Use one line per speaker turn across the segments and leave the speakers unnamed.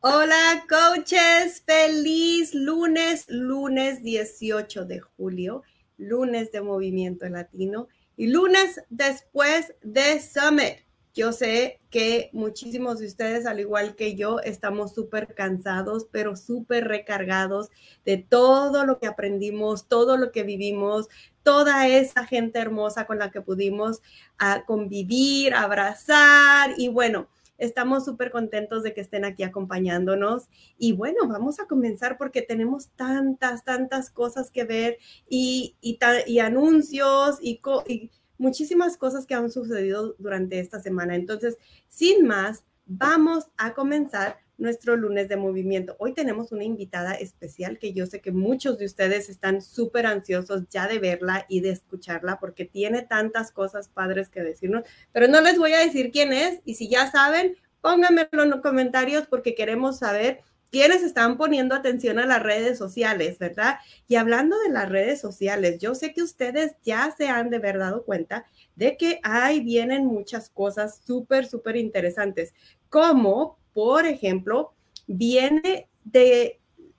Hola coaches, feliz lunes, lunes 18 de julio, lunes de Movimiento Latino y lunes después de Summit. Yo sé que muchísimos de ustedes, al igual que yo, estamos súper cansados, pero súper recargados de todo lo que aprendimos, todo lo que vivimos, toda esa gente hermosa con la que pudimos ah, convivir, abrazar y bueno, Estamos súper contentos de que estén aquí acompañándonos. Y bueno, vamos a comenzar porque tenemos tantas, tantas cosas que ver y, y, anuncios y, y muchísimas cosas que han sucedido durante esta semana. Entonces, sin más, vamos a comenzar nuestro lunes de movimiento. Hoy tenemos una invitada especial que yo sé que muchos de ustedes están súper ansiosos ya de verla y de escucharla porque tiene tantas cosas padres que decirnos, pero no les voy a decir quién es y si ya saben, pónganmelo en los comentarios porque queremos saber quiénes están poniendo atención a las redes sociales, ¿verdad? Y hablando de las redes sociales, yo sé que ustedes ya se han de haber dado cuenta de que ahí vienen muchas cosas súper, súper interesantes, como por ejemplo, viene de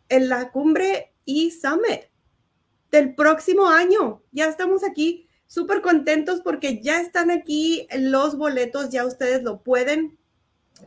la cumbre e-summit del próximo año. Ya estamos aquí súper contentos porque ya están aquí los boletos, ya ustedes lo pueden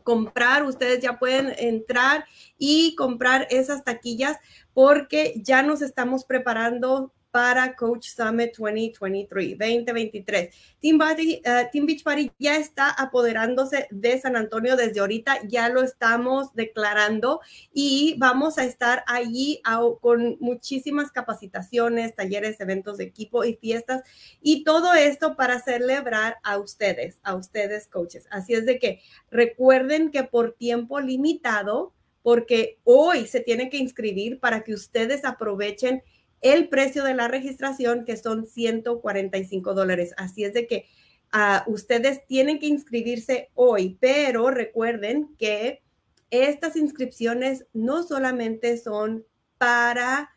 comprar, ustedes ya pueden entrar y comprar esas taquillas porque ya nos estamos preparando para Coach Summit 2023, 2023. Team, uh, Team Beach Party ya está apoderándose de San Antonio desde ahorita, ya lo estamos declarando y vamos a estar allí con muchísimas capacitaciones, talleres, eventos de equipo y fiestas y todo esto para celebrar a ustedes, a ustedes coaches. Así es de que recuerden que por tiempo limitado, porque hoy se tiene que inscribir para que ustedes aprovechen el precio de la registración, que son 145 dólares. Así es de que ah, ustedes tienen que inscribirse hoy, pero recuerden que estas inscripciones no solamente son para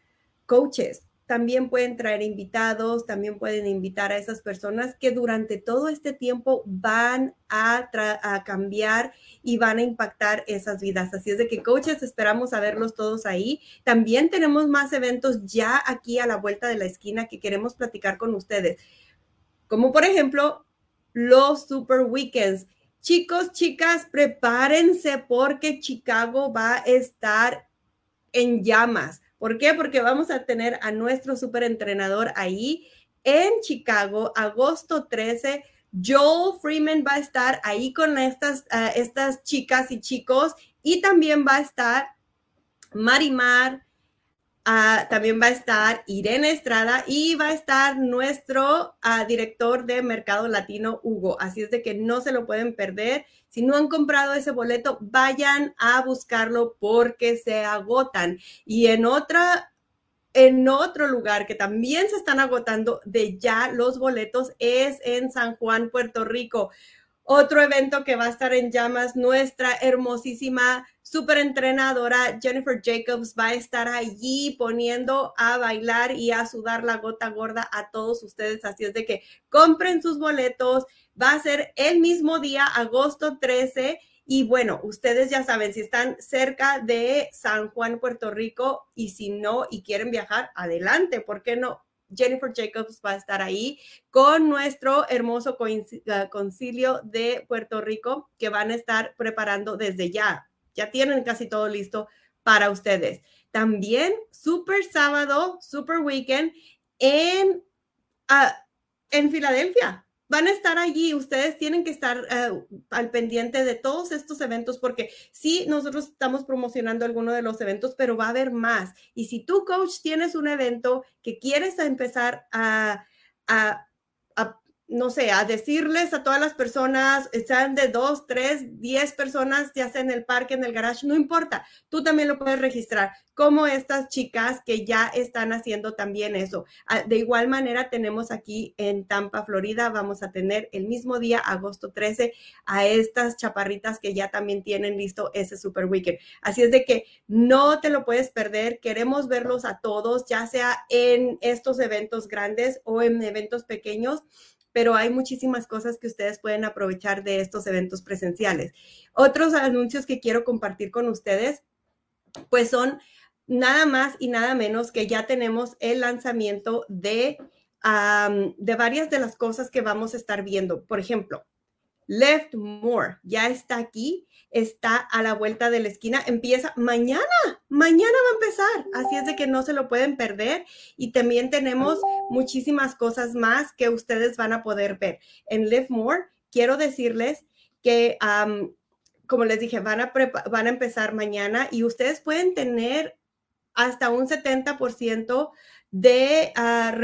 coaches, también pueden traer invitados, también pueden invitar a esas personas que durante todo este tiempo van a, cambiar y van a impactar esas vidas. Así es de que coaches, esperamos a verlos todos ahí. También tenemos más eventos ya aquí a la vuelta de la esquina que queremos platicar con ustedes, como por ejemplo los Super Weekends. Chicos, chicas, prepárense porque Chicago va a estar en llamas ¿Por qué? Porque vamos a tener a nuestro superentrenador ahí en Chicago, agosto 13. Joel Freeman va a estar ahí con estas, uh, estas chicas y chicos y también va a estar Marimar, uh, también va a estar Irene Estrada y va a estar nuestro uh, director de Mercado Latino, Hugo. Así es de que no se lo pueden perder. Si no han comprado ese boleto, vayan a buscarlo porque se agotan. Y en otra en otro lugar que también se están agotando de ya los boletos es en San Juan, Puerto Rico. Otro evento que va a estar en llamas, nuestra hermosísima super entrenadora Jennifer Jacobs va a estar allí poniendo a bailar y a sudar la gota gorda a todos ustedes. Así es de que compren sus boletos. Va a ser el mismo día, agosto 13. Y bueno, ustedes ya saben, si están cerca de San Juan, Puerto Rico, y si no y quieren viajar, adelante, ¿por qué no? Jennifer Jacobs va a estar ahí con nuestro hermoso ah, concilio de Puerto Rico que van a estar preparando desde ya. Ya tienen casi todo listo para ustedes. También Super Sábado, Super Weekend en, uh, en Filadelfia van a estar allí. Ustedes tienen que estar eh, al pendiente de todos estos eventos porque sí, nosotros estamos promocionando algunos de los eventos, pero va a haber más. Y si tú, coach, tienes un evento que quieres empezar a, a no sé, a decirles a todas las personas, están de dos, tres, diez personas, ya sea en el parque, en el garage, no importa, tú también lo puedes registrar, como estas chicas que ya están haciendo también eso. Ah, de igual manera, tenemos aquí en Tampa, Florida, vamos a tener el mismo día, agosto 13, a estas chaparritas que ya también tienen listo ese Super Weekend. Así es de que no te lo puedes perder, queremos verlos a todos, ya sea en estos eventos grandes o en eventos pequeños pero hay muchísimas cosas que ustedes pueden aprovechar de estos eventos presenciales. Otros anuncios que quiero compartir con ustedes, pues son nada más y nada menos que ya tenemos el lanzamiento de, de varias de las cosas que vamos a estar viendo. Por ejemplo, Left More ya está aquí, está a la vuelta de la esquina, empieza mañana, mañana va a empezar, así es de que no se lo pueden perder y también tenemos muchísimas cosas más que ustedes van a poder ver. En Live More, quiero decirles que, como les dije, van a, van a empezar mañana y ustedes pueden tener hasta un 70% Ah,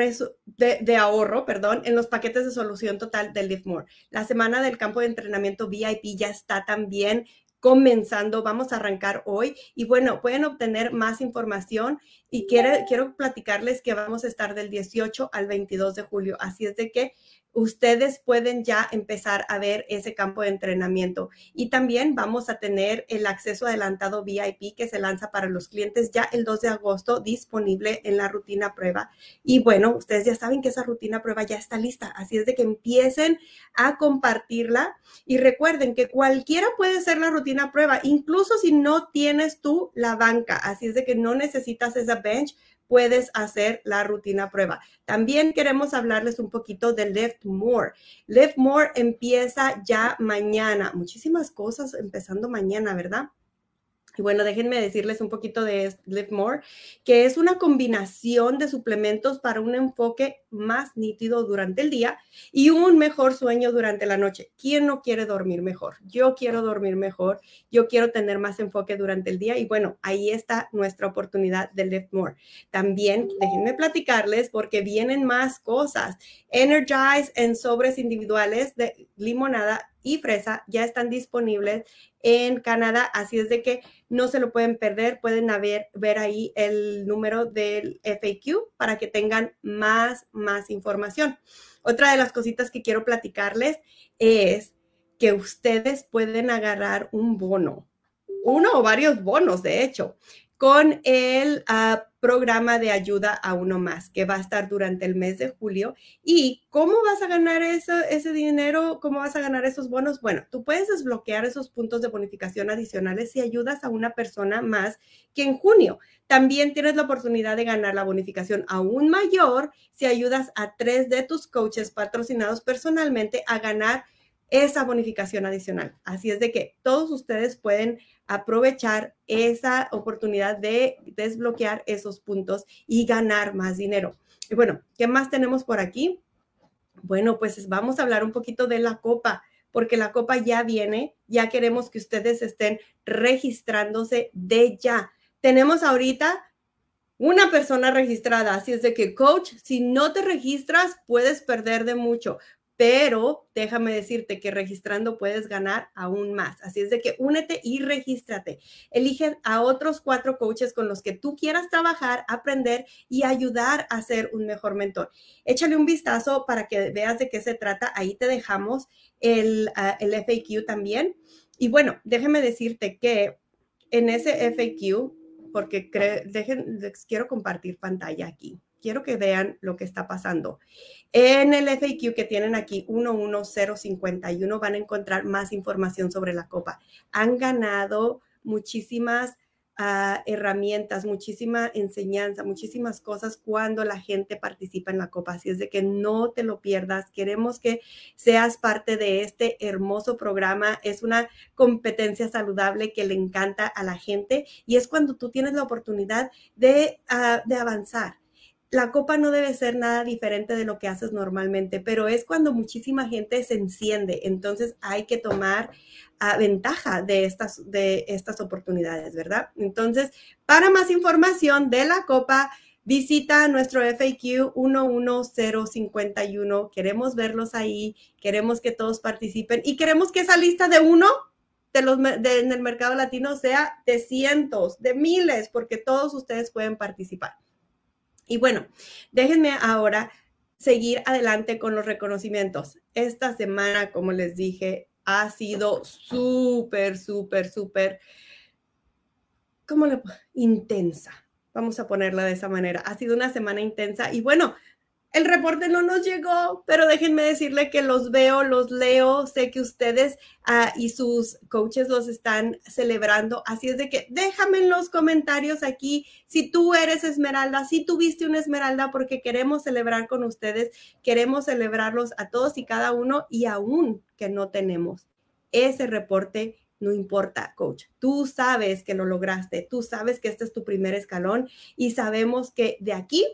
de, de, ahorro, perdón, en los paquetes de solución total del LiveMore. La semana del campo de entrenamiento VIP ya está también comenzando, vamos a arrancar hoy y bueno, pueden obtener más información y quiero platicarles que vamos a estar del 18 al 22 de julio, así es de que ustedes pueden ya empezar a ver ese campo de entrenamiento. Y también vamos a tener el acceso adelantado VIP que se lanza para los clientes ya el 2 de agosto disponible en la rutina prueba. Y bueno, ustedes ya saben que esa rutina prueba ya está lista, así es de que empiecen a compartirla y recuerden que cualquiera puede ser la rutina prueba, incluso si no tienes tú la banca, así es de que no necesitas esa bench puedes hacer la rutina prueba. También queremos hablarles un poquito de Lift More. Lift More empieza ya mañana. Muchísimas cosas empezando mañana, ¿verdad? Y bueno, déjenme decirles un poquito de Live More, que es una combinación de suplementos para un enfoque más nítido durante el día y un mejor sueño durante la noche. ¿Quién no quiere dormir mejor? Yo quiero dormir mejor, yo quiero tener más enfoque durante el día y bueno, ahí está nuestra oportunidad de Live More. También déjenme platicarles porque vienen más cosas. Energize en sobres individuales de limonada y fresa ya están disponibles en Canadá, así es de que no se lo pueden perder, pueden ver, ver ahí el número del FAQ para que tengan más, más información. Otra de las cositas que quiero platicarles es que ustedes pueden agarrar un bono, uno o varios bonos, de hecho, con el uh, programa de ayuda a uno más, que va a estar durante el mes de julio. ¿Y cómo vas a ganar eso, ese dinero? ¿Cómo vas a ganar esos bonos? Bueno, tú puedes desbloquear esos puntos de bonificación adicionales si ayudas a una persona más que en junio. También tienes la oportunidad de ganar la bonificación aún mayor si ayudas a tres de tus coaches patrocinados personalmente a ganar esa bonificación adicional. Así es de que todos ustedes pueden aprovechar esa oportunidad de desbloquear esos puntos y ganar más dinero. Y bueno, ¿qué más tenemos por aquí? Bueno, pues vamos a hablar un poquito de la copa, porque la copa ya viene, ya queremos que ustedes estén registrándose de ya. Tenemos ahorita una persona registrada, así es de que coach, si no te registras, puedes perder de mucho pero déjame decirte que registrando puedes ganar aún más. Así es de que únete y regístrate. Elige a otros cuatro coaches con los que tú quieras trabajar, aprender y ayudar a ser un mejor mentor. Échale un vistazo para que veas de qué se trata. Ahí te dejamos el, ah, el FAQ también. Y bueno, déjame decirte que en ese FAQ, porque dejen, les quiero compartir pantalla aquí quiero que vean lo que está pasando. En el FAQ que tienen aquí, 11051, van a encontrar más información sobre la copa. Han ganado muchísimas ah, herramientas, muchísima enseñanza, muchísimas cosas cuando la gente participa en la copa. Así es de que no te lo pierdas. Queremos que seas parte de este hermoso programa. Es una competencia saludable que le encanta a la gente y es cuando tú tienes la oportunidad de, de avanzar la copa no debe ser nada diferente de lo que haces normalmente, pero es cuando muchísima gente se enciende. Entonces hay que tomar ah, ventaja de estas, de estas oportunidades, ¿verdad? Entonces, para más información de la copa, visita nuestro FAQ 11051. Queremos verlos ahí, queremos que todos participen y queremos que esa lista de uno de los, en el mercado latino sea de cientos, de miles, porque todos ustedes pueden participar. Y bueno, déjenme ahora seguir adelante con los reconocimientos. Esta semana, como les dije, ha sido súper, súper, súper, ¿cómo le Intensa. Vamos a ponerla de esa manera. Ha sido una semana intensa y bueno, el reporte no nos llegó, pero déjenme decirle que los veo, los leo, sé que ustedes ah, y sus coaches los están celebrando, así es de que déjame en los comentarios aquí si tú eres Esmeralda, si tuviste una Esmeralda, porque queremos celebrar con ustedes, queremos celebrarlos a todos y cada uno y aún que no tenemos ese reporte. No importa, coach. Tú sabes que lo lograste. Tú sabes que este es tu primer escalón y sabemos que de aquí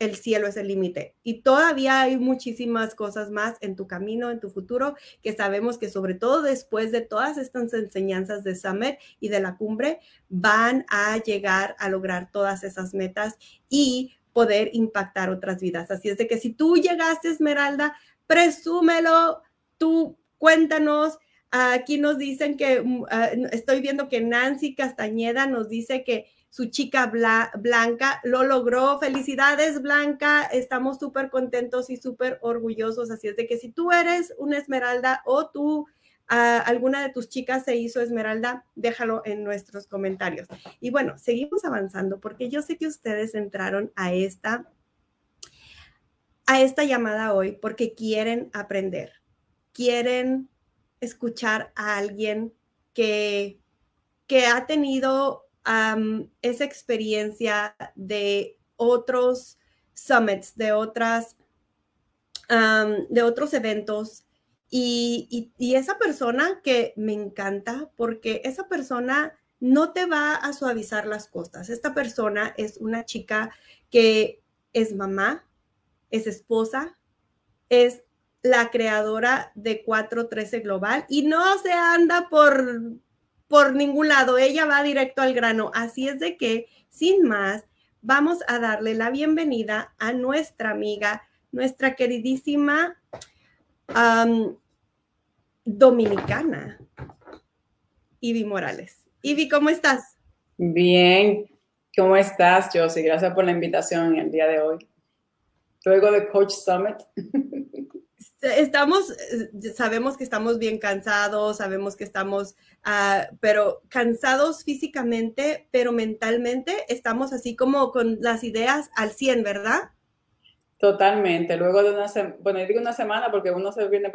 el cielo es el límite. Y todavía hay muchísimas cosas más en tu camino, en tu futuro, que sabemos que sobre todo después de todas estas enseñanzas de Summit y de la cumbre, van a llegar a lograr todas esas metas y poder impactar otras vidas. Así es de que si tú llegaste, Esmeralda, presúmelo, tú cuéntanos. Aquí nos dicen que, mm, ah, estoy viendo que Nancy Castañeda nos dice que su chica Blanca lo logró. Felicidades, Blanca. Estamos súper contentos y súper orgullosos. Así es de que si tú eres una esmeralda o tú, ah, alguna de tus chicas se hizo esmeralda, déjalo en nuestros comentarios. Y bueno, seguimos avanzando porque yo sé que ustedes entraron a esta, a esta llamada hoy porque quieren aprender, quieren escuchar a alguien que, que ha tenido esa experiencia de otros summits, de otras, de otros eventos. Y, y, esa persona que me encanta, porque esa persona no te va a suavizar las costas. Esta persona es una chica que es mamá, es esposa, es la creadora de 413 Global y no se anda por por ningún lado, ella va directo al grano. Así es de que, sin más, vamos a darle la bienvenida a nuestra amiga, nuestra queridísima dominicana, Ivy Morales. Ivy, ¿cómo estás?
Bien, ¿cómo estás, Josie? Gracias por la invitación el día de hoy. Luego de Coach Summit.
Estamos, eh, sabemos que estamos bien cansados, sabemos que estamos, ah, pero cansados físicamente, pero mentalmente estamos así como con las ideas al 100, ¿verdad?
Totalmente. Luego de una semana, bueno, digo una semana porque uno se viene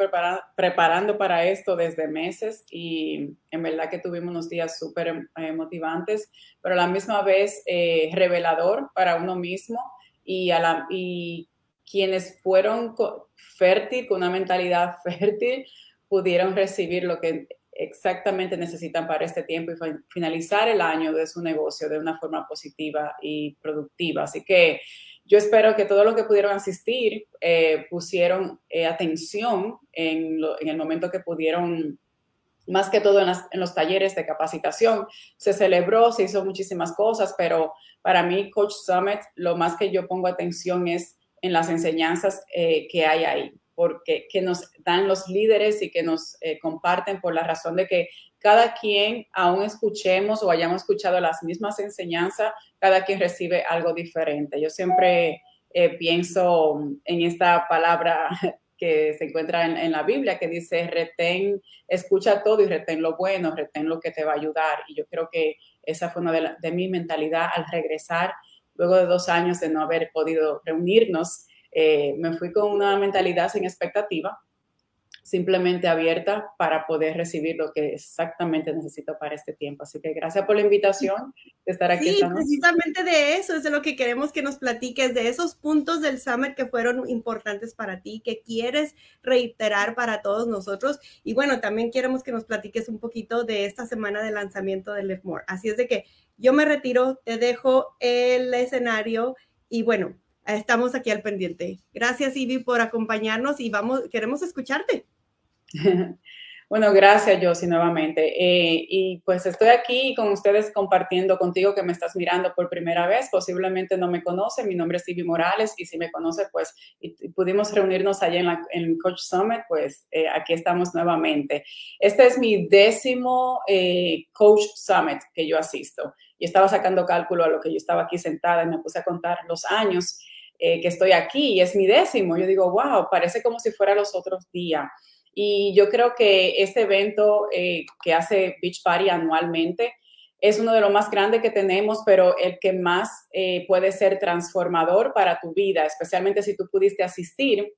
preparando para esto desde meses y en verdad que tuvimos unos días súper eh, motivantes, pero a la misma vez eh, revelador para uno mismo y, a la, y quienes fueron fértil, con una mentalidad fértil, pudieron recibir lo que exactamente necesitan para este tiempo y finalizar el año de su negocio de una forma positiva y productiva. Así que yo espero que todo lo que pudieron asistir eh, pusieron eh, atención en, el momento que pudieron más que todo en, en, los talleres de capacitación. Se celebró, se hizo muchísimas cosas, pero para mí Coach Summit, lo más que yo pongo atención es en las enseñanzas eh, que hay ahí, porque que nos dan los líderes y que nos eh, comparten por la razón de que cada quien, aún escuchemos o hayamos escuchado las mismas enseñanzas, cada quien recibe algo diferente. Yo siempre eh, pienso en esta palabra que se encuentra en, la Biblia que dice, retén, escucha todo y retén lo bueno, retén lo que te va a ayudar. Y yo creo que esa fue una de, de mi mentalidad al regresar luego de dos años de no haber podido reunirnos, eh, me fui con una mentalidad sin expectativa, simplemente abierta para poder recibir lo que exactamente necesito para este tiempo. Así que gracias por la invitación de estar aquí.
Sí, precisamente de eso es de lo que queremos que nos platiques, de esos puntos del Summer que fueron importantes para ti, que quieres reiterar para todos nosotros. Y bueno, también queremos que nos platiques un poquito de esta semana de lanzamiento de Live More. Así es de que yo me retiro, te dejo el escenario y bueno, estamos aquí al pendiente. Gracias, Ivy, por acompañarnos y vamos, queremos escucharte.
Bueno, gracias, Josie, nuevamente. Eh, y pues estoy aquí con ustedes compartiendo contigo que me estás mirando por primera vez. Posiblemente no me conoce. Mi nombre es Ivy Morales y si me conoce, pues pudimos reunirnos allá en, la, Coach Summit, pues eh, aquí estamos nuevamente. Este es mi décimo eh, Coach Summit que yo asisto. Y estaba sacando cálculo a lo que yo estaba aquí sentada y me puse a contar los años que estoy aquí y es mi décimo. Yo digo, wow, parece como si fuera los otros días. Y yo creo que este evento eh, que hace Beach Party anualmente es uno de los más grandes que tenemos, pero el que más eh, puede ser transformador para tu vida, especialmente si tú pudiste asistir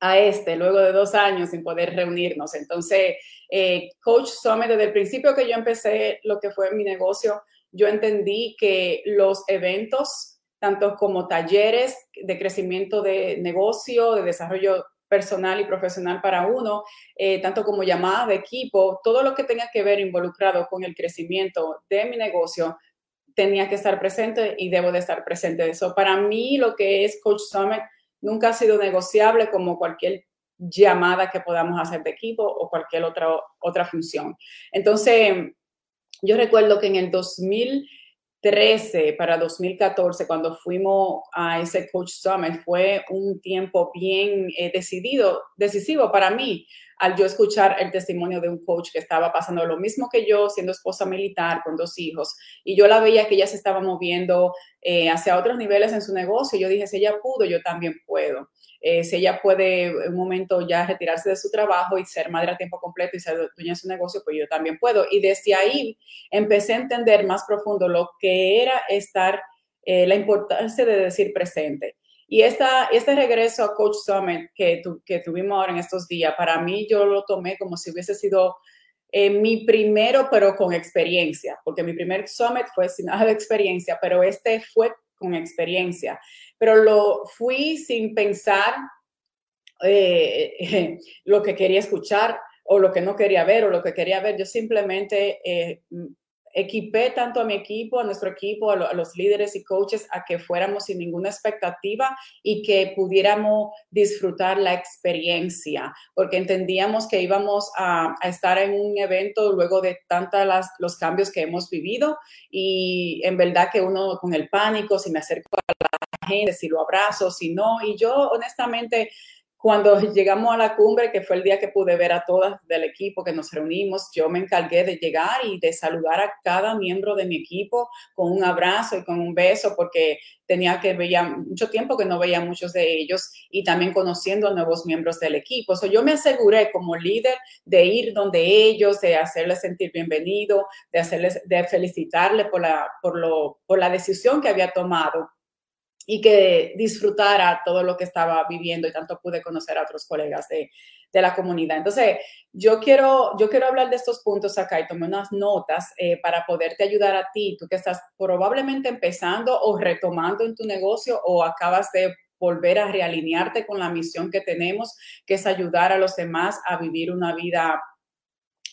a este luego de dos años sin poder reunirnos. Entonces, eh, Coach Summit, desde el principio que yo empecé lo que fue mi negocio, yo entendí que los eventos, tanto como talleres de crecimiento de negocio, de desarrollo personal y profesional para uno, eh, tanto como llamadas de equipo, todo lo que tenga que ver involucrado con el crecimiento de mi negocio, tenía que estar presente y debo de estar presente. Eso para mí lo que es Coach Summit nunca ha sido negociable como cualquier llamada que podamos hacer de equipo o cualquier otra, otra función. Entonces, yo recuerdo que en el 2000 13 para 2014, cuando fuimos a ese Coach Summit, fue un tiempo bien eh, decidido, decisivo para mí, al yo escuchar el testimonio de un coach que estaba pasando lo mismo que yo, siendo esposa militar con dos hijos, y yo la veía que ella se estaba moviendo eh, hacia otros niveles en su negocio. Yo dije, si ella pudo, yo también puedo. Eh, si ella puede en un momento ya retirarse de su trabajo y ser madre a tiempo completo y ser dueña de su negocio, pues yo también puedo. Y desde ahí empecé a entender más profundo lo que era estar, eh, la importancia de decir presente. Y esta, este regreso a Coach Summit que, que tuvimos ahora en estos días, para mí yo lo tomé como si hubiese sido eh, mi primero, pero con experiencia, porque mi primer summit fue sin nada de experiencia, pero este fue con experiencia pero lo fui sin pensar eh, lo que quería escuchar o lo que no quería ver o lo que quería ver. Yo simplemente eh, equipé tanto a mi equipo, a nuestro equipo, a, los líderes y coaches a que fuéramos sin ninguna expectativa y que pudiéramos disfrutar la experiencia, porque entendíamos que íbamos a, estar en un evento luego de tantos los cambios que hemos vivido y en verdad que uno con el pánico, si me acerco a la gente, si lo abrazo, si no, y yo honestamente cuando llegamos a la cumbre, que fue el día que pude ver a todas del equipo que nos reunimos, yo me encargué de llegar y de saludar a cada miembro de mi equipo con un abrazo y con un beso, porque tenía que ver mucho tiempo que no veía a muchos de ellos y también conociendo a nuevos miembros del equipo. So, yo me aseguré como líder de ir donde ellos, de hacerles sentir bienvenido, de hacerles, de felicitarle por la, por lo, por la decisión que había tomado y que disfrutara todo lo que estaba viviendo y tanto pude conocer a otros colegas de, de la comunidad. Entonces, yo quiero, yo quiero hablar de estos puntos acá y tomé unas notas eh, para poderte ayudar a ti, tú que estás probablemente empezando o retomando en tu negocio o acabas de volver a realinearte con la misión que tenemos, que es ayudar a los demás a vivir una vida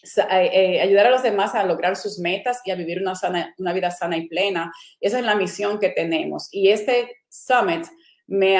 eh, eh, ayudar a los demás a lograr sus metas y a vivir una, una vida sana y plena. Esa es la misión que tenemos. Y este summit me,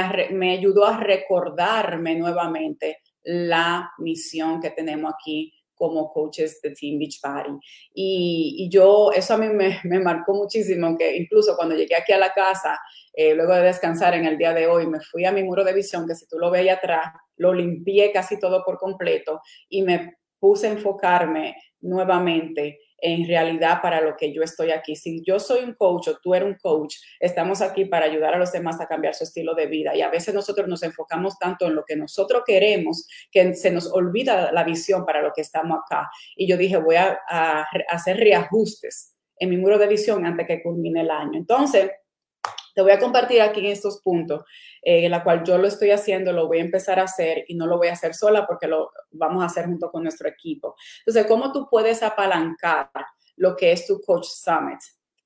ayudó a recordarme nuevamente la misión que tenemos aquí como coaches de Team Beachbody. Y, y yo, eso a mí me, marcó muchísimo, que incluso cuando llegué aquí a la casa, eh, luego de descansar en el día de hoy, me fui a mi muro de visión, que si tú lo ves atrás, lo limpié casi todo por completo y me puse a enfocarme nuevamente en realidad para lo que yo estoy aquí. Si yo soy un coach o tú eres un coach, estamos aquí para ayudar a los demás a cambiar su estilo de vida. Y a veces nosotros nos enfocamos tanto en lo que nosotros queremos que se nos olvida la visión para lo que estamos acá. Y yo dije, voy a, a hacer reajustes en mi muro de visión antes que culmine el año. Entonces, te voy a compartir aquí en estos puntos, eh, en la cual yo lo estoy haciendo, lo voy a empezar a hacer y no lo voy a hacer sola porque lo vamos a hacer junto con nuestro equipo. Entonces, ¿cómo tú puedes apalancar lo que es tu Coach Summit?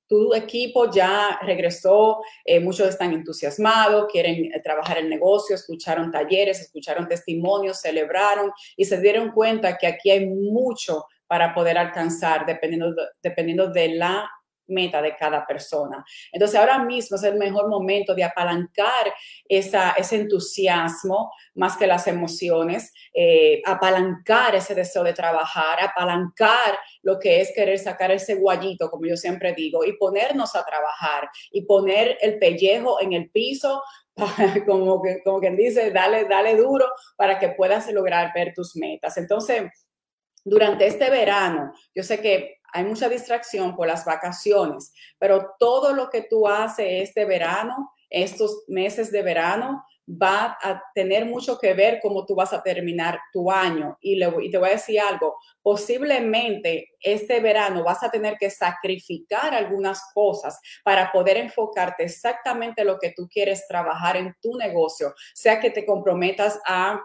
Tu equipo ya regresó, eh, muchos están entusiasmados, quieren eh, trabajar el negocio, escucharon talleres, escucharon testimonios, celebraron y se dieron cuenta que aquí hay mucho para poder alcanzar dependiendo dependiendo de la meta de cada persona. Entonces ahora mismo es el mejor momento de apalancar esa, ese entusiasmo más que las emociones, eh, apalancar ese deseo de trabajar, apalancar lo que es querer sacar ese guayito, como yo siempre digo, y ponernos a trabajar y poner el pellejo en el piso como, que, como quien dice, dale, dale duro para que puedas lograr ver tus metas. Entonces, durante este verano, yo sé que hay mucha distracción por las vacaciones, pero todo lo que tú haces este verano estos meses de verano va a tener mucho que ver cómo tú vas a terminar tu año. Y, y, te voy a decir algo, posiblemente este verano vas a tener que sacrificar algunas cosas para poder enfocarte exactamente lo que tú quieres trabajar en tu negocio, sea que te comprometas a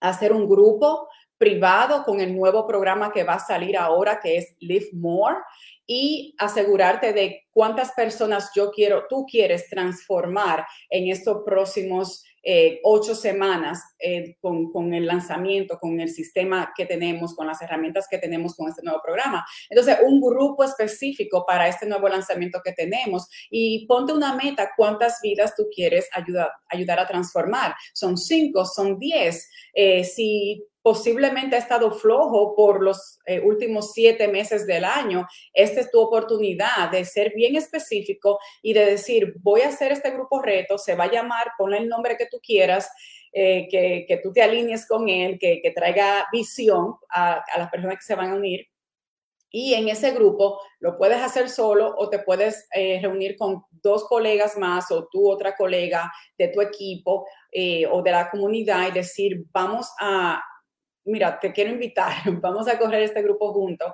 hacer un grupo privado con el nuevo programa que va a salir ahora, que es Live More, y asegurarte de cuántas personas yo quiero, tú quieres transformar en estos próximos eh, ocho semanas eh, con, con, el lanzamiento, con el sistema que tenemos, con las herramientas que tenemos con este nuevo programa. Entonces, un grupo específico para este nuevo lanzamiento que tenemos y ponte una meta, cuántas vidas tú quieres ayudar, ayudar a transformar. Son cinco, son diez. Eh, si posiblemente ha estado flojo por los eh, últimos siete meses del año, esta es tu oportunidad de ser bien específico y de decir, voy a hacer este grupo reto, se va a llamar, ponle el nombre que tú quieras, eh, que, que, tú te alinees con él, que, que traiga visión a, a las personas que se van a unir. Y en ese grupo lo puedes hacer solo o te puedes eh, reunir con dos colegas más o tú otra colega de tu equipo o de la comunidad y decir, vamos a, mira, te quiero invitar, vamos a correr este grupo juntos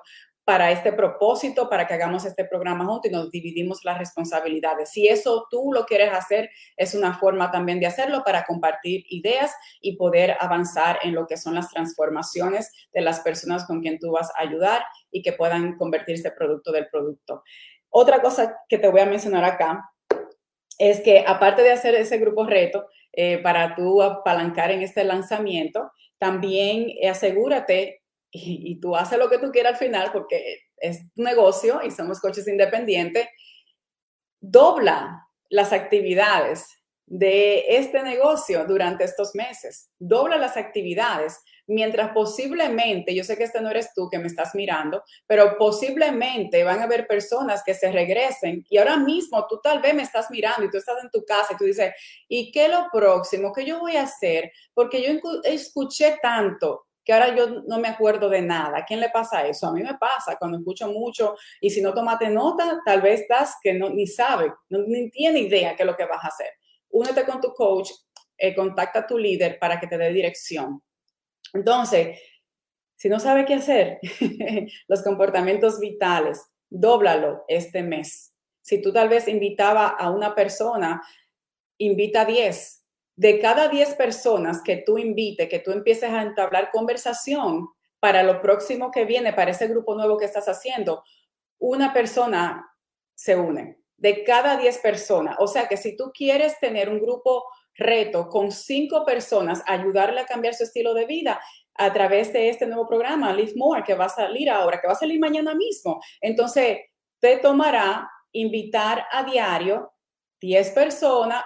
para este propósito, para que hagamos este programa juntos y nos dividimos las responsabilidades. Si eso tú lo quieres hacer, es una forma también de hacerlo para compartir ideas y poder avanzar en lo que son las transformaciones de las personas con quien tú vas a ayudar y que puedan convertirse producto del producto. Otra cosa que te voy a mencionar acá es que aparte de hacer ese grupo reto, eh, para tú apalancar en este lanzamiento, también asegúrate, y, tú haces lo que tú quieras al final, porque es tu negocio y somos coches independientes, dobla las actividades de este negocio durante estos meses. Dobla las actividades mientras posiblemente, yo sé que este no eres tú que me estás mirando, pero posiblemente van a haber personas que se regresen y ahora mismo tú tal vez me estás mirando y tú estás en tu casa y tú dices, ¿y qué es lo próximo? ¿Qué yo voy a hacer? Porque yo escuché tanto que ahora yo no me acuerdo de nada. ¿A quién le pasa eso? A mí me pasa cuando escucho mucho y si no tomaste nota, tal vez estás que no, ni sabe, no, ni tiene idea qué es lo que vas a hacer. Únete con tu coach, eh, contacta a tu líder para que te dé dirección. Entonces, si no sabe qué hacer, los comportamientos vitales, dóblalo este mes. Si tú tal vez invitaba a una persona, invita a 10. De cada 10 personas que tú invite, que tú empieces a entablar conversación para lo próximo que viene, para ese grupo nuevo que estás haciendo, una persona se une. De cada 10 personas. O sea que si tú quieres tener un grupo reto con cinco personas, ayudarle a cambiar su estilo de vida a través de este nuevo programa, Live More, que va a salir ahora, que va a salir mañana mismo. Entonces, te tomará invitar a diario 10 personas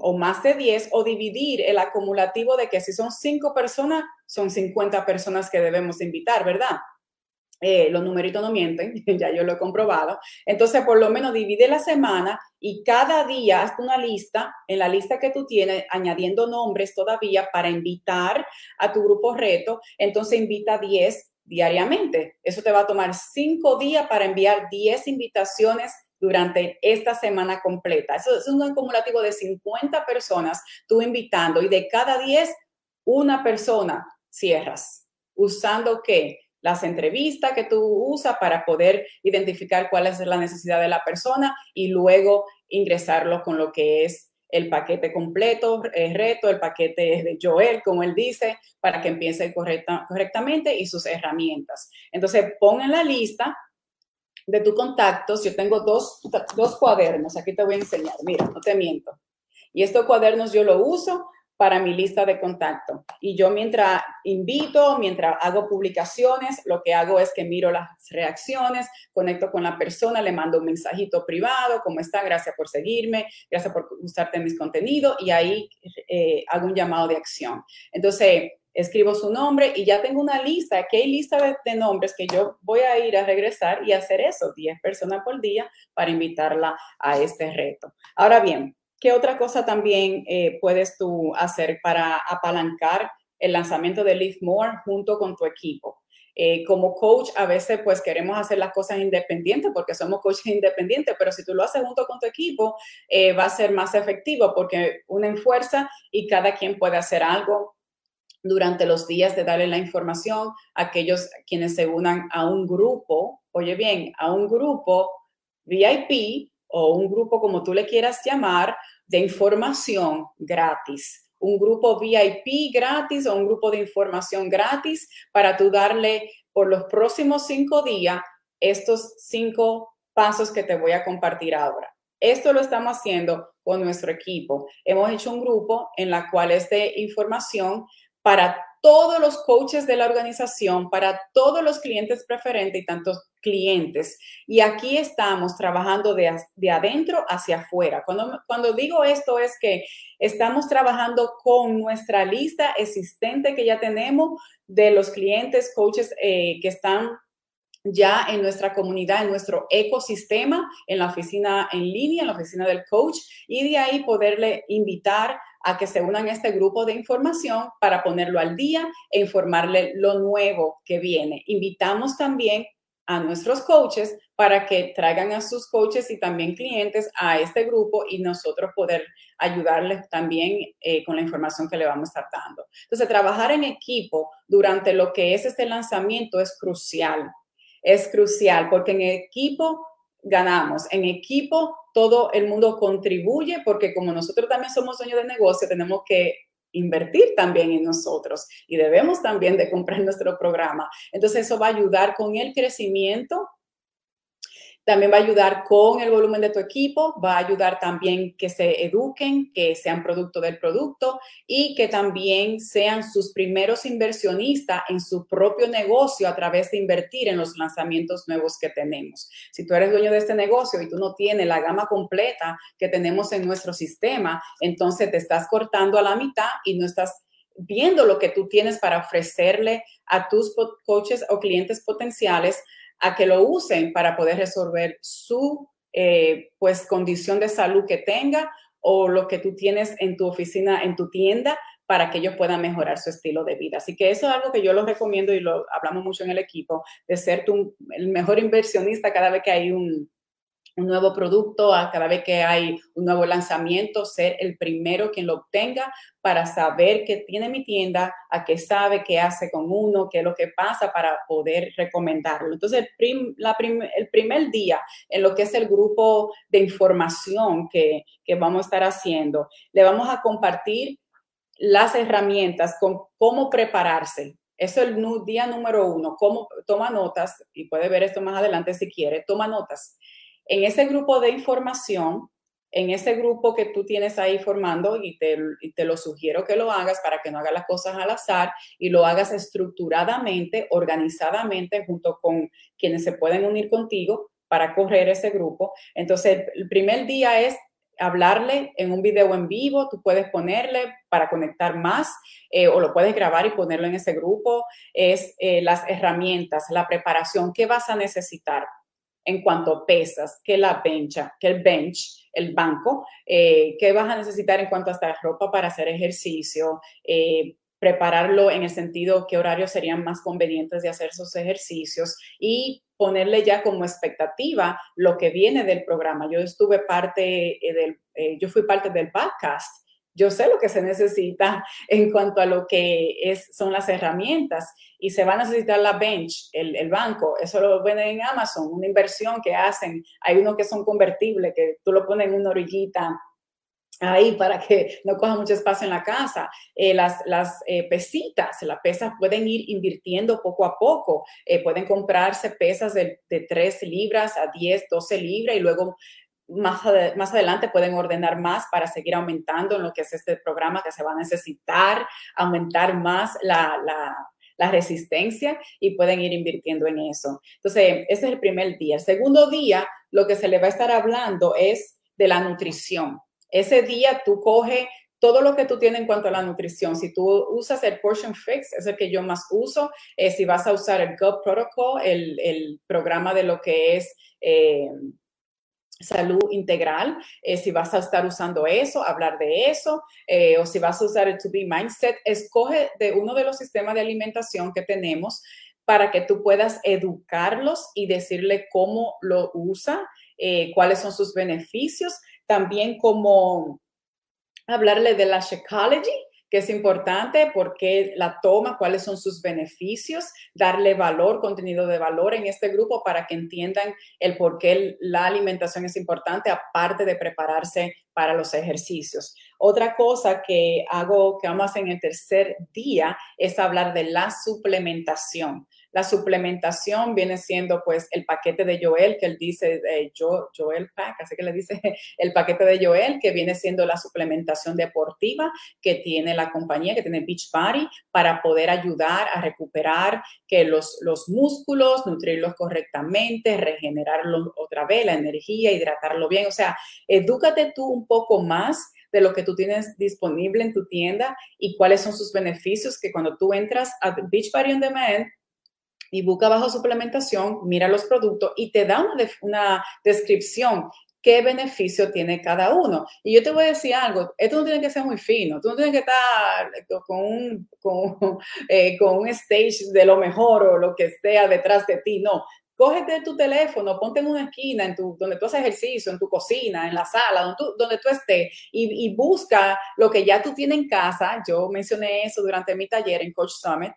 o más de 10 o dividir el acumulativo de que si son cinco personas, son 50 personas que debemos invitar, ¿verdad? Eh, los numeritos no mienten, ya yo lo he comprobado. Entonces, por lo menos divide la semana y cada día haz una lista, en la lista que tú tienes, añadiendo nombres todavía para invitar a tu grupo reto. Entonces, invita 10 diariamente. Eso te va a tomar 5 días para enviar 10 invitaciones durante esta semana completa. Eso es un acumulativo de 50 personas tú invitando y de cada 10, una persona cierras. ¿Usando qué? Las entrevistas que tú usas para poder identificar cuál es la necesidad de la persona y luego ingresarlo con lo que es el paquete completo, el reto, el paquete de Joel, como él dice, para que empiece correctamente y sus herramientas. Entonces, pon en la lista de tus contactos, yo tengo dos, dos cuadernos, aquí te voy a enseñar, mira, no te miento. Y estos cuadernos yo lo uso para mi lista de contacto. Y yo mientras invito, mientras hago publicaciones, lo que hago es que miro las reacciones, conecto con la persona, le mando un mensajito privado, ¿cómo está? Gracias por seguirme, gracias por gustarte mis contenidos y ahí eh, hago un llamado de acción. Entonces, escribo su nombre y ya tengo una lista, aquí hay lista de, de, nombres que yo voy a ir a regresar y hacer eso, 10 personas por día para invitarla a este reto. Ahora bien, ¿Qué otra cosa también eh, puedes tú hacer para apalancar el lanzamiento de Live More junto con tu equipo? Eh, como coach, a veces pues queremos hacer las cosas independientes porque somos coaches independientes, pero si tú lo haces junto con tu equipo, eh, va a ser más efectivo porque unen fuerza y cada quien puede hacer algo durante los días de darle la información a aquellos quienes se unan a un grupo, oye bien, a un grupo VIP o un grupo como tú le quieras llamar de información gratis un grupo VIP gratis o un grupo de información gratis para tú darle por los próximos cinco días estos cinco pasos que te voy a compartir ahora. Esto lo estamos haciendo con nuestro equipo. Hemos hecho un grupo en la cual es de información para todos los coaches de la organización, para todos los clientes preferentes y tantos clientes. Y aquí estamos trabajando de, de adentro hacia afuera. Cuando, cuando digo esto es que estamos trabajando con nuestra lista existente que ya tenemos de los clientes, coaches eh, que están ya en nuestra comunidad, en nuestro ecosistema, en la oficina en línea, en la oficina del coach, y de ahí poderle invitar a que se unan a este grupo de información para ponerlo al día e informarle lo nuevo que viene. Invitamos también a nuestros coaches para que traigan a sus coaches y también clientes a este grupo y nosotros poder ayudarles también eh, con la información que le vamos a estar dando. Entonces, trabajar en equipo durante lo que es este lanzamiento es crucial. Es crucial porque en equipo ganamos, en equipo todo el mundo contribuye porque como nosotros también somos dueños de negocio, tenemos que invertir también en nosotros y debemos también de comprar nuestro programa. Entonces eso va a ayudar con el crecimiento también va a ayudar con el volumen de tu equipo, va a ayudar también que se eduquen, que sean producto del producto y que también sean sus primeros inversionistas en su propio negocio a través de invertir en los lanzamientos nuevos que tenemos. Si tú eres dueño de este negocio y tú no tienes la gama completa que tenemos en nuestro sistema, entonces te estás cortando a la mitad y no estás viendo lo que tú tienes para ofrecerle a tus coaches o clientes potenciales a que lo usen para poder resolver su eh, pues condición de salud que tenga o lo que tú tienes en tu oficina, en tu tienda, para que ellos puedan mejorar su estilo de vida. Así que eso es algo que yo lo recomiendo y lo hablamos mucho en el equipo, de ser tu, el mejor inversionista cada vez que hay un, un nuevo producto, a cada vez que hay un nuevo lanzamiento, ser el primero quien lo obtenga para saber qué tiene mi tienda, a qué sabe, qué hace con uno, qué es lo que pasa para poder recomendarlo. Entonces, el, el primer día en lo que es el grupo de información que, que vamos a estar haciendo, le vamos a compartir las herramientas con cómo prepararse eso es el día número uno. Cómo, toma notas, y puede ver esto más adelante si quiere, toma notas en ese grupo de información, en ese grupo que tú tienes ahí formando, y te, lo sugiero que lo hagas para que no hagas las cosas al azar y lo hagas estructuradamente, organizadamente, junto con quienes se pueden unir contigo para correr ese grupo. Entonces, el primer día es hablarle en un video en vivo, tú puedes ponerle para conectar más eh, o lo puedes grabar y ponerlo en ese grupo, es eh, las herramientas, la preparación, ¿qué vas a necesitar? En cuanto a pesas, que la bencha, que el bench, el banco, eh, qué vas a necesitar en cuanto a esta ropa para hacer ejercicio, eh, prepararlo en el sentido qué horarios serían más convenientes de hacer esos ejercicios y ponerle ya como expectativa lo que viene del programa. Yo estuve parte eh, del, yo fui parte del podcast yo sé lo que se necesita en cuanto a lo que es, son las herramientas y se va a necesitar la bench, el, banco, eso lo venden en Amazon, una inversión que hacen, hay unos que son convertibles, que tú lo pones en una orillita ahí para que no coja mucho espacio en la casa. Eh, las las eh, pesitas, las pesas pueden ir invirtiendo poco a poco. Eh, pueden comprarse pesas de, de 3 libras a 10, 12 libras y luego más, más adelante pueden ordenar más para seguir aumentando en lo que es este programa que se va a necesitar, aumentar más la, la, resistencia y pueden ir invirtiendo en eso. Entonces, ese es el primer día. El segundo día, lo que se le va a estar hablando es de la nutrición. Ese día tú coges todo lo que tú tienes en cuanto a la nutrición. Si tú usas el Portion Fix, es el que yo más uso. Eh, si vas a usar el Gut Protocol, el, el programa de lo que es... Eh, salud integral, eh, si vas a estar usando eso, hablar de eso, eh, o si vas a usar el To Be Mindset, escoge de uno de los sistemas de alimentación que tenemos para que tú puedas educarlos y decirle cómo lo usa, eh, cuáles son sus beneficios, también cómo hablarle de la Shakeology, que es importante porque la toma, cuáles son sus beneficios, darle valor, contenido de valor en este grupo para que entiendan el por qué la alimentación es importante, aparte de prepararse para los ejercicios. Otra cosa que hago, que vamos a hacer en el tercer día, es hablar de la suplementación. La suplementación viene siendo pues el paquete de Joel, que él dice, eh, Joel Pack, así que le dice el paquete de Joel, que viene siendo la suplementación deportiva que tiene la compañía, que tiene Beach Body, para poder ayudar a recuperar que los, los músculos, nutrirlos correctamente, regenerarlos otra vez, la energía, hidratarlo bien. O sea, edúcate tú un poco más de lo que tú tienes disponible en tu tienda y cuáles son sus beneficios, que cuando tú entras a Beach Body on Demand, busca bajo suplementación, mira los productos y te da una, una descripción qué beneficio tiene cada uno. Y yo te voy a decir algo, esto no tiene que ser muy fino, tú no tienes que estar con un, con, eh, con un stage de lo mejor o lo que sea detrás de ti, no. Cógete tu teléfono, ponte en una esquina en tu, donde tú haces ejercicio, en tu cocina, en la sala, donde tú, donde tú estés, y, y busca lo que ya tú tienes en casa. Yo mencioné eso durante mi taller en Coach Summit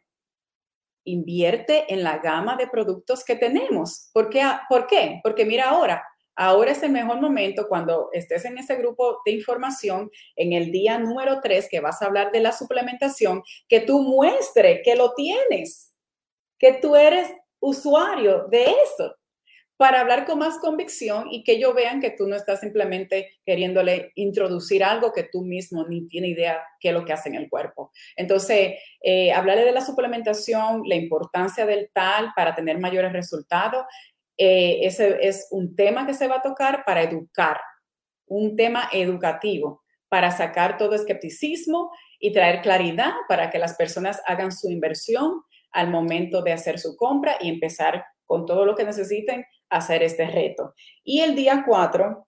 invierte en la gama de productos que tenemos. ¿Por qué? ¿Por qué? Porque mira ahora, ahora es el mejor momento cuando estés en ese grupo de información, en el día número 3 que vas a hablar de la suplementación, que tú muestre que lo tienes, que tú eres usuario de eso para hablar con más convicción y que ellos vean que tú no estás simplemente queriéndole introducir algo que tú mismo ni tiene idea qué es lo que hace en el cuerpo. Entonces, eh, hablarle de la suplementación, la importancia del tal para tener mayores resultados, eh, ese es un tema que se va a tocar para educar, un tema educativo, para sacar todo escepticismo y traer claridad para que las personas hagan su inversión al momento de hacer su compra y empezar con todo lo que necesiten hacer este reto. Y el día 4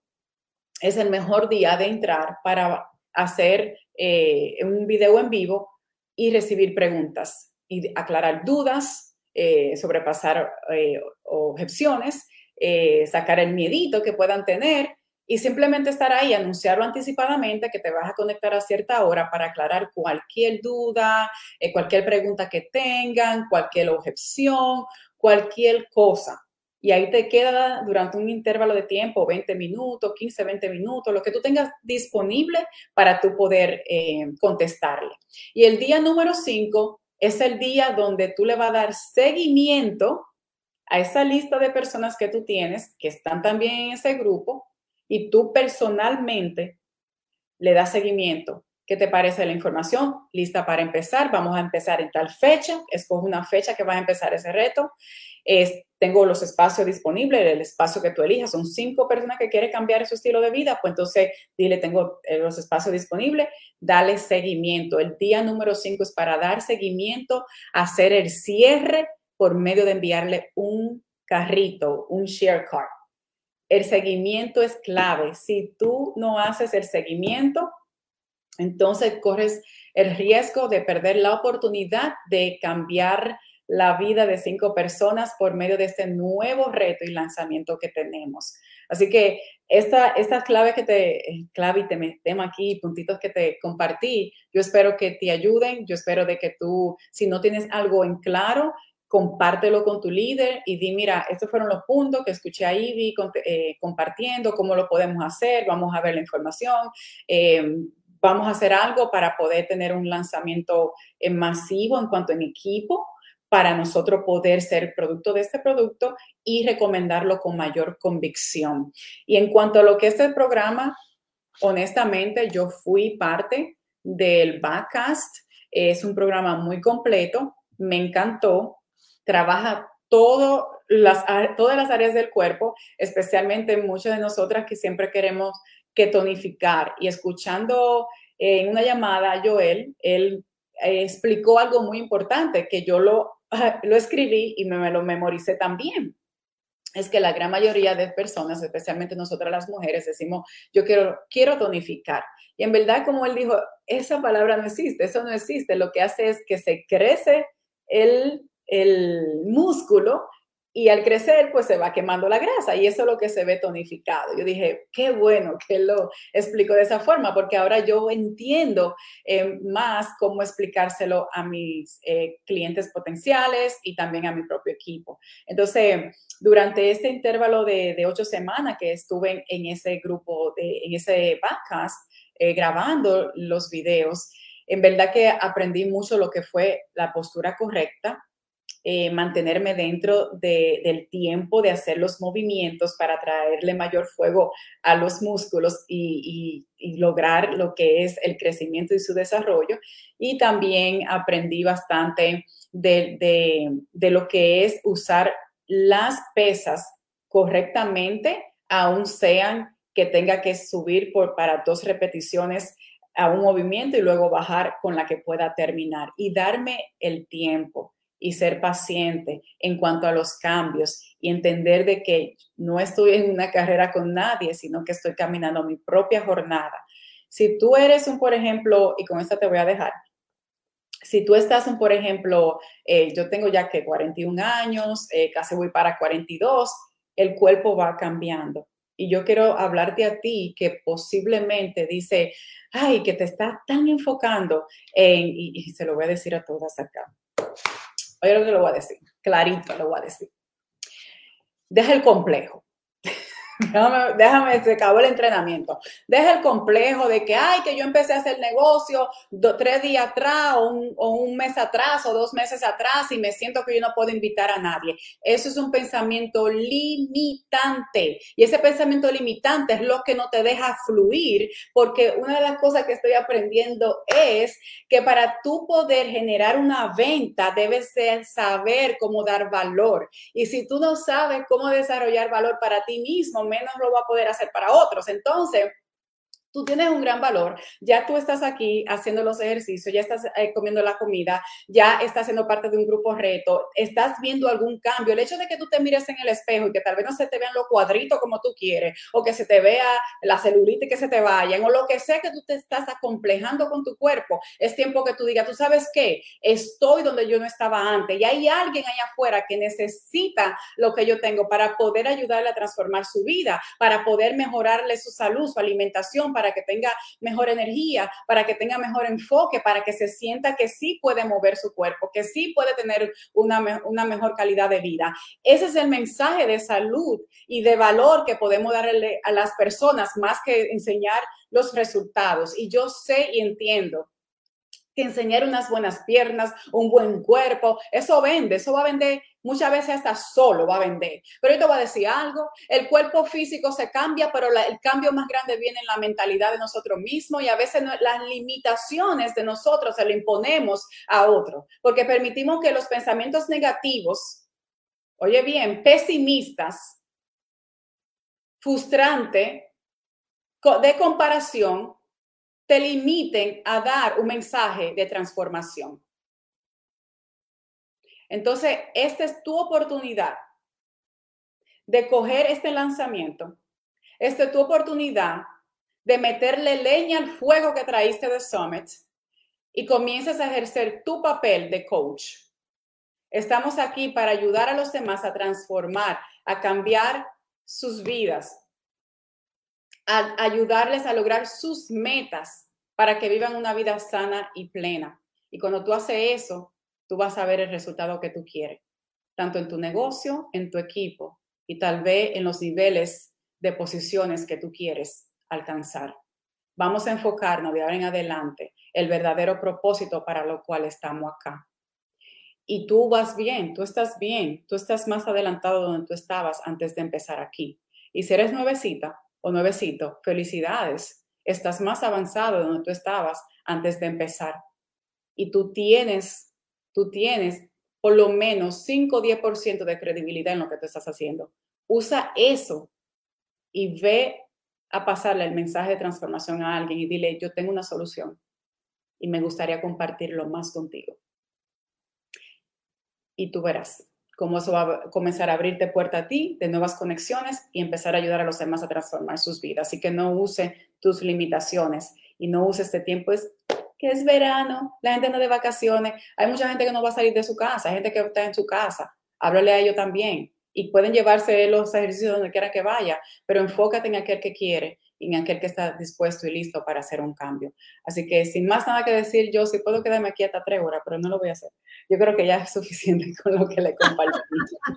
es el mejor día de entrar para hacer eh, un video en vivo y recibir preguntas y aclarar dudas, eh, sobrepasar eh, objeciones, sacar el miedito que puedan tener y simplemente estar ahí, anunciarlo anticipadamente que te vas a conectar a cierta hora para aclarar cualquier duda, cualquier pregunta que tengan, cualquier objeción, cualquier cosa y ahí te queda durante un intervalo de tiempo, 20 minutos, 15, 20 minutos, lo que tú tengas disponible para tú poder eh, contestarle. Y el día número 5 es el día donde tú le vas a dar seguimiento a esa lista de personas que tú tienes, que están también en ese grupo, y tú personalmente le das seguimiento. ¿Qué te parece la información? Lista para empezar. Vamos a empezar en tal fecha. Escoge una fecha que va a empezar ese reto tengo los espacios disponibles, el espacio que tú elijas, son cinco personas que quieren cambiar su estilo de vida, pues entonces dile, tengo eh, los espacios disponibles, dale seguimiento. El día número cinco es para dar seguimiento, hacer el cierre por medio de enviarle un carrito, un share card. El seguimiento es clave. Si tú no haces el seguimiento, entonces corres el riesgo de perder la oportunidad de cambiar la vida de cinco personas por medio de este nuevo reto y lanzamiento que tenemos. Así que esta, estas claves que te, eh, clave y te metemos aquí, puntitos que te compartí, yo espero que te ayuden, yo espero de que tú, si no tienes algo en claro, compártelo con tu líder y di, mira, estos fueron los puntos que escuché a Ivy eh, compartiendo, cómo lo podemos hacer, vamos a ver la información. Em, vamos a hacer algo para poder tener un lanzamiento eh, masivo en cuanto en equipo, para nosotros poder ser producto de este producto y recomendarlo con mayor convicción. Y en cuanto a lo que es el programa, honestamente yo fui parte del Backcast. Es un programa muy completo, me encantó, trabaja todo las, todas las áreas del cuerpo, especialmente muchas de nosotras que siempre queremos que tonificar. Y escuchando en una llamada a Joel, él eh, explicó algo muy importante que yo lo lo escribí y me, lo memoricé también. Es que la gran mayoría de personas, especialmente nosotras las mujeres, decimos, yo quiero, quiero tonificar. Y en verdad, como él dijo, esa palabra no existe, eso no existe. Lo que hace es que se crece el el músculo y al crecer, pues se va quemando la grasa y eso es lo que se ve tonificado. Yo dije, qué bueno que lo explico de esa forma, porque ahora yo entiendo eh, más cómo explicárselo a mis eh, clientes potenciales y también a mi propio equipo. Entonces, durante este intervalo de, ocho semanas que estuve en, ese grupo, en ese podcast, eh, grabando los videos, en verdad que aprendí mucho lo que fue la postura correcta, eh, mantenerme dentro del tiempo de hacer los movimientos para traerle mayor fuego a los músculos y, lograr lo que es el crecimiento y su desarrollo. Y también aprendí bastante de, lo que es usar las pesas correctamente, aun sean que tenga que subir por, para dos repeticiones a un movimiento y luego bajar con la que pueda terminar y darme el tiempo y ser paciente en cuanto a los cambios y entender de que no estoy en una carrera con nadie, sino que estoy caminando mi propia jornada. Si tú eres un, por ejemplo, y con esta te voy a dejar, si tú estás un, por ejemplo, eh, yo tengo ya que 41 años, eh, casi voy para 42, el cuerpo va cambiando. Y yo quiero hablarte a ti que posiblemente dice, ay, que te estás tan enfocando en, y, y se lo voy a decir a todas acá, Oye lo que lo voy a decir, clarito lo voy a decir. Deja el complejo déjame, se acabó el entrenamiento. Deja el complejo de que, ay, que yo empecé a hacer negocio tres días atrás o un, mes atrás o dos meses atrás y me siento que yo no puedo invitar a nadie. Eso es un pensamiento limitante y ese pensamiento limitante es lo que no te deja fluir porque una de las cosas que estoy aprendiendo es que para tú poder generar una venta debes saber cómo dar valor y si tú no sabes cómo desarrollar valor para ti mismo, menos lo va a poder hacer para otros. Entonces, tú tienes un gran valor, ya tú estás aquí haciendo los ejercicios, ya estás eh, comiendo la comida, ya estás siendo parte de un grupo reto, estás viendo algún cambio. El hecho de que tú te mires en el espejo y que tal vez no se te vean los cuadritos como tú quieres, o que se te vea la celulitis que se te vayan, o lo que sea que tú te estás acomplejando con tu cuerpo, es tiempo que tú digas, tú sabes qué, estoy donde yo no estaba antes y hay alguien allá afuera que necesita lo que yo tengo para poder ayudarle a transformar su vida, para poder mejorarle su salud, su alimentación, para para que tenga mejor energía, para que tenga mejor enfoque, para que se sienta que sí puede mover su cuerpo, que sí puede tener una, una mejor calidad de vida. Ese es el mensaje de salud y de valor que podemos darle a las personas más que enseñar los resultados. Y yo sé y entiendo que enseñar unas buenas piernas, un buen cuerpo, eso vende, eso va a vender muchas veces hasta solo va a vender. Pero yo te voy a decir algo, el cuerpo físico se cambia, pero el cambio más grande viene en la mentalidad de nosotros mismos y a veces las limitaciones de nosotros se le imponemos a otro, porque permitimos que los pensamientos negativos, oye bien, pesimistas, frustrante, de comparación, te limiten a dar un mensaje de transformación. Entonces, esta es tu oportunidad de coger este lanzamiento. Esta es tu oportunidad de meterle leña al fuego que traíste de Summit y comiences a ejercer tu papel de coach. Estamos aquí para ayudar a los demás a transformar, a cambiar sus vidas, a ayudarles a lograr sus metas para que vivan una vida sana y plena. Y cuando tú haces eso, tú vas a ver el resultado que tú quieres, tanto en tu negocio, en tu equipo y tal vez en los niveles de posiciones que tú quieres alcanzar. Vamos a enfocarnos de ahora en adelante el verdadero propósito para lo cual estamos acá. Y tú vas bien, tú estás bien, tú estás más adelantado donde tú estabas antes de empezar aquí. Y si eres nuevecita, o nuevecito, felicidades, estás más avanzado de donde tú estabas antes de empezar. Y tú tienes, tú tienes por lo menos 5 o 10% de credibilidad en lo que tú estás haciendo. Usa eso y ve a pasarle el mensaje de transformación a alguien y dile, yo tengo una solución y me gustaría compartirlo más contigo. Y tú verás cómo eso va a comenzar a abrirte puerta a ti de nuevas conexiones y empezar a ayudar a los demás a transformar sus vidas. Así que no use tus limitaciones y no use este tiempo que es verano, la gente no de vacaciones, hay mucha gente que no va a salir de su casa, hay gente que está en su casa, háblale a ellos también y pueden llevarse los ejercicios donde quiera que vaya, pero enfócate en aquel que quiere y en aquel que está dispuesto y listo para hacer un cambio. Así que sin más nada que decir, yo sí puedo quedarme aquí hasta tres horas, pero no lo voy a hacer. Yo creo que ya es suficiente con lo que le compartí.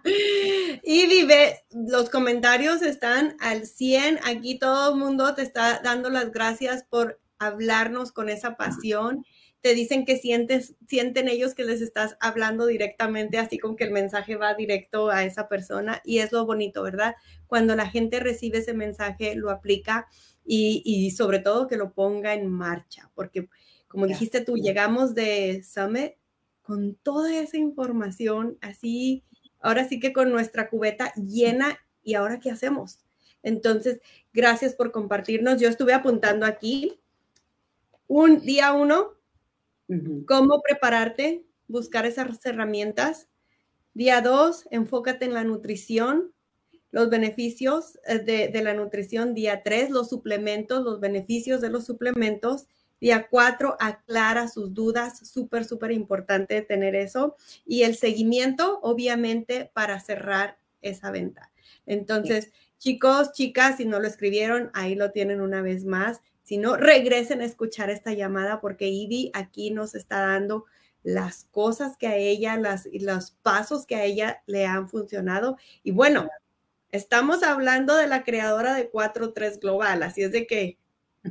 y vive, los comentarios están al 100. Aquí todo el mundo te está dando las gracias por hablarnos con esa pasión te dicen que sientes, sienten ellos que les estás hablando directamente, así como que el mensaje va directo a esa persona y es lo bonito, ¿verdad? Cuando la gente recibe ese mensaje, lo aplica y, sobre todo que lo ponga en marcha, porque como dijiste tú, llegamos de Summit con toda esa información, así, ahora sí que con nuestra cubeta llena y ahora qué hacemos. Entonces, gracias por compartirnos. Yo estuve apuntando aquí un día uno, cómo prepararte, buscar esas herramientas. Día dos, enfócate en la nutrición, los beneficios eh, de, la nutrición. Día tres, los suplementos, los beneficios de los suplementos. Día cuatro, aclara sus dudas, súper, súper importante tener eso. Y el seguimiento, obviamente, para cerrar esa venta. Entonces, chicos, chicas, si no lo escribieron, ahí lo tienen una vez más. Si no, regresen a escuchar esta llamada porque Ivy aquí nos está dando las cosas que a ella, las, los pasos que a ella le han funcionado. Y bueno, estamos hablando de la creadora de 4.3 Global, así es de que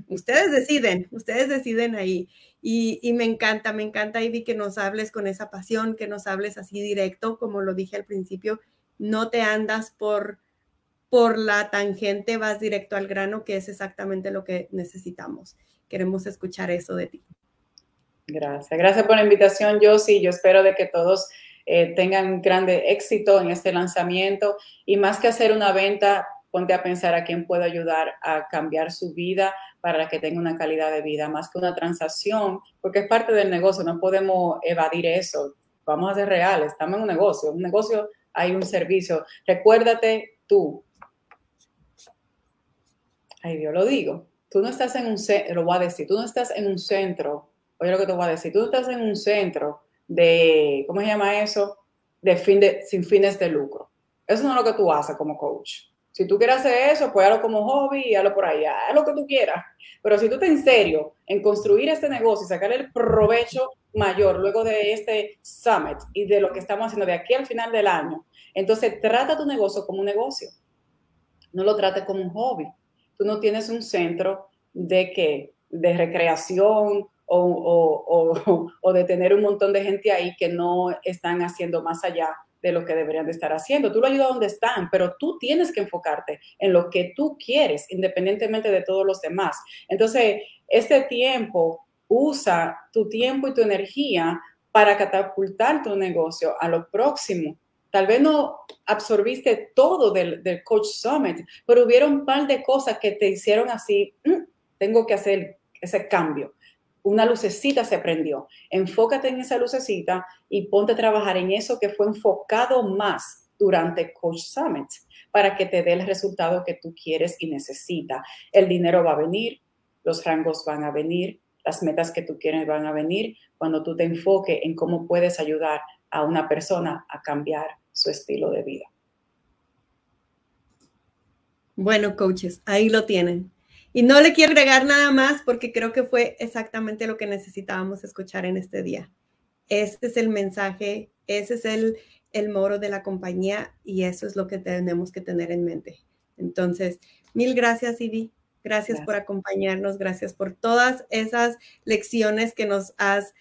ustedes deciden, ustedes deciden ahí. Y, y, me encanta, me encanta, Ivy, que nos hables con esa pasión, que nos hables así directo, como lo dije al principio, no te andas por por la tangente vas directo al grano, que es exactamente lo que necesitamos. Queremos escuchar eso de ti.
Gracias. Gracias por la invitación, Josie. Yo espero de que todos eh, tengan grande éxito en este lanzamiento y más que hacer una venta, ponte a pensar a quién puede ayudar a cambiar su vida para que tenga una calidad de vida, más que una transacción, porque es parte del negocio, no podemos evadir eso. Vamos a ser reales, estamos en un negocio, un negocio hay un servicio. Recuérdate tú, ay Dios, lo digo, tú no estás en un centro, lo voy a decir, tú no estás en un centro, oye lo que te voy a decir, tú no estás en un centro de, ¿cómo se llama eso? De fin de, sin fines de lucro. Eso no es lo que tú haces como coach. Si tú quieres hacer eso, pues hazlo como hobby hazlo por allá, haz lo que tú quieras. Pero si tú estás en serio en construir este negocio y sacar el provecho mayor luego de este summit y de lo que estamos haciendo de aquí al final del año, entonces trata tu negocio como un negocio. No lo trates como un hobby tú no tienes un centro de que de recreación o, de tener un montón de gente ahí que no están haciendo más allá de lo que deberían de estar haciendo. Tú lo ayudas donde están, pero tú tienes que enfocarte en lo que tú quieres, independientemente de todos los demás. Entonces, este tiempo, usa tu tiempo y tu energía para catapultar tu negocio a lo próximo Tal vez no absorbiste todo del, Coach Summit, pero hubieron un par de cosas que te hicieron así, mm, tengo que hacer ese cambio. Una lucecita se prendió. Enfócate en esa lucecita y ponte a trabajar en eso que fue enfocado más durante Coach Summit para que te dé el resultado que tú quieres y necesitas. El dinero va a venir, los rangos van a venir, las metas que tú quieres van a venir cuando tú te enfoques en cómo puedes ayudar a una persona a cambiar su estilo de vida.
Bueno, coaches, ahí lo tienen. Y no le quiero agregar nada más porque creo que fue exactamente lo que necesitábamos escuchar en este día. Este es el mensaje, ese es el, el moro de la compañía y eso es lo que tenemos que tener en mente. Entonces, mil gracias, Ivy. Gracias, gracias, por acompañarnos, gracias por todas esas lecciones que nos has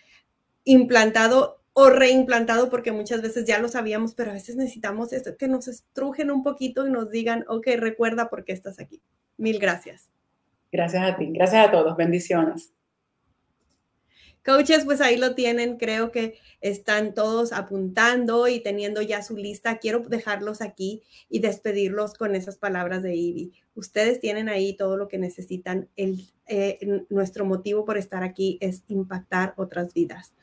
implantado o reimplantado porque muchas veces ya lo sabíamos, pero a veces necesitamos esto, que nos estrujen un poquito y nos digan, ok, recuerda por qué estás aquí. Mil gracias.
Gracias a ti, gracias a todos, bendiciones.
Coaches, pues ahí lo tienen, creo que están todos apuntando y teniendo ya su lista. Quiero dejarlos aquí y despedirlos con esas palabras de Ivy. Ustedes tienen ahí todo lo que necesitan. El, eh, nuestro motivo por estar aquí es impactar otras vidas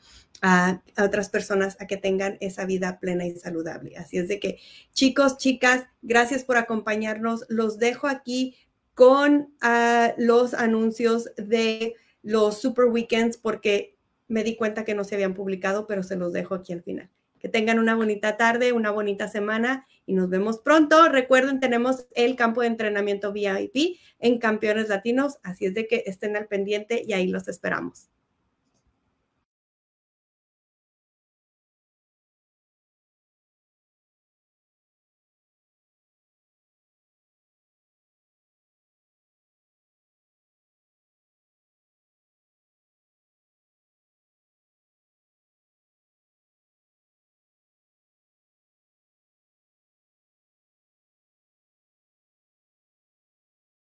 a, otras personas a que tengan esa vida plena y saludable. Así es de que, chicos, chicas, gracias por acompañarnos. Los dejo aquí con ah, los anuncios de los super weekends porque me di cuenta que no se habían publicado, pero se los dejo aquí al final. Que tengan una bonita tarde, una bonita semana y nos vemos pronto. Recuerden, tenemos el campo de entrenamiento VIP en Campeones Latinos, así es de que estén al pendiente y ahí los esperamos.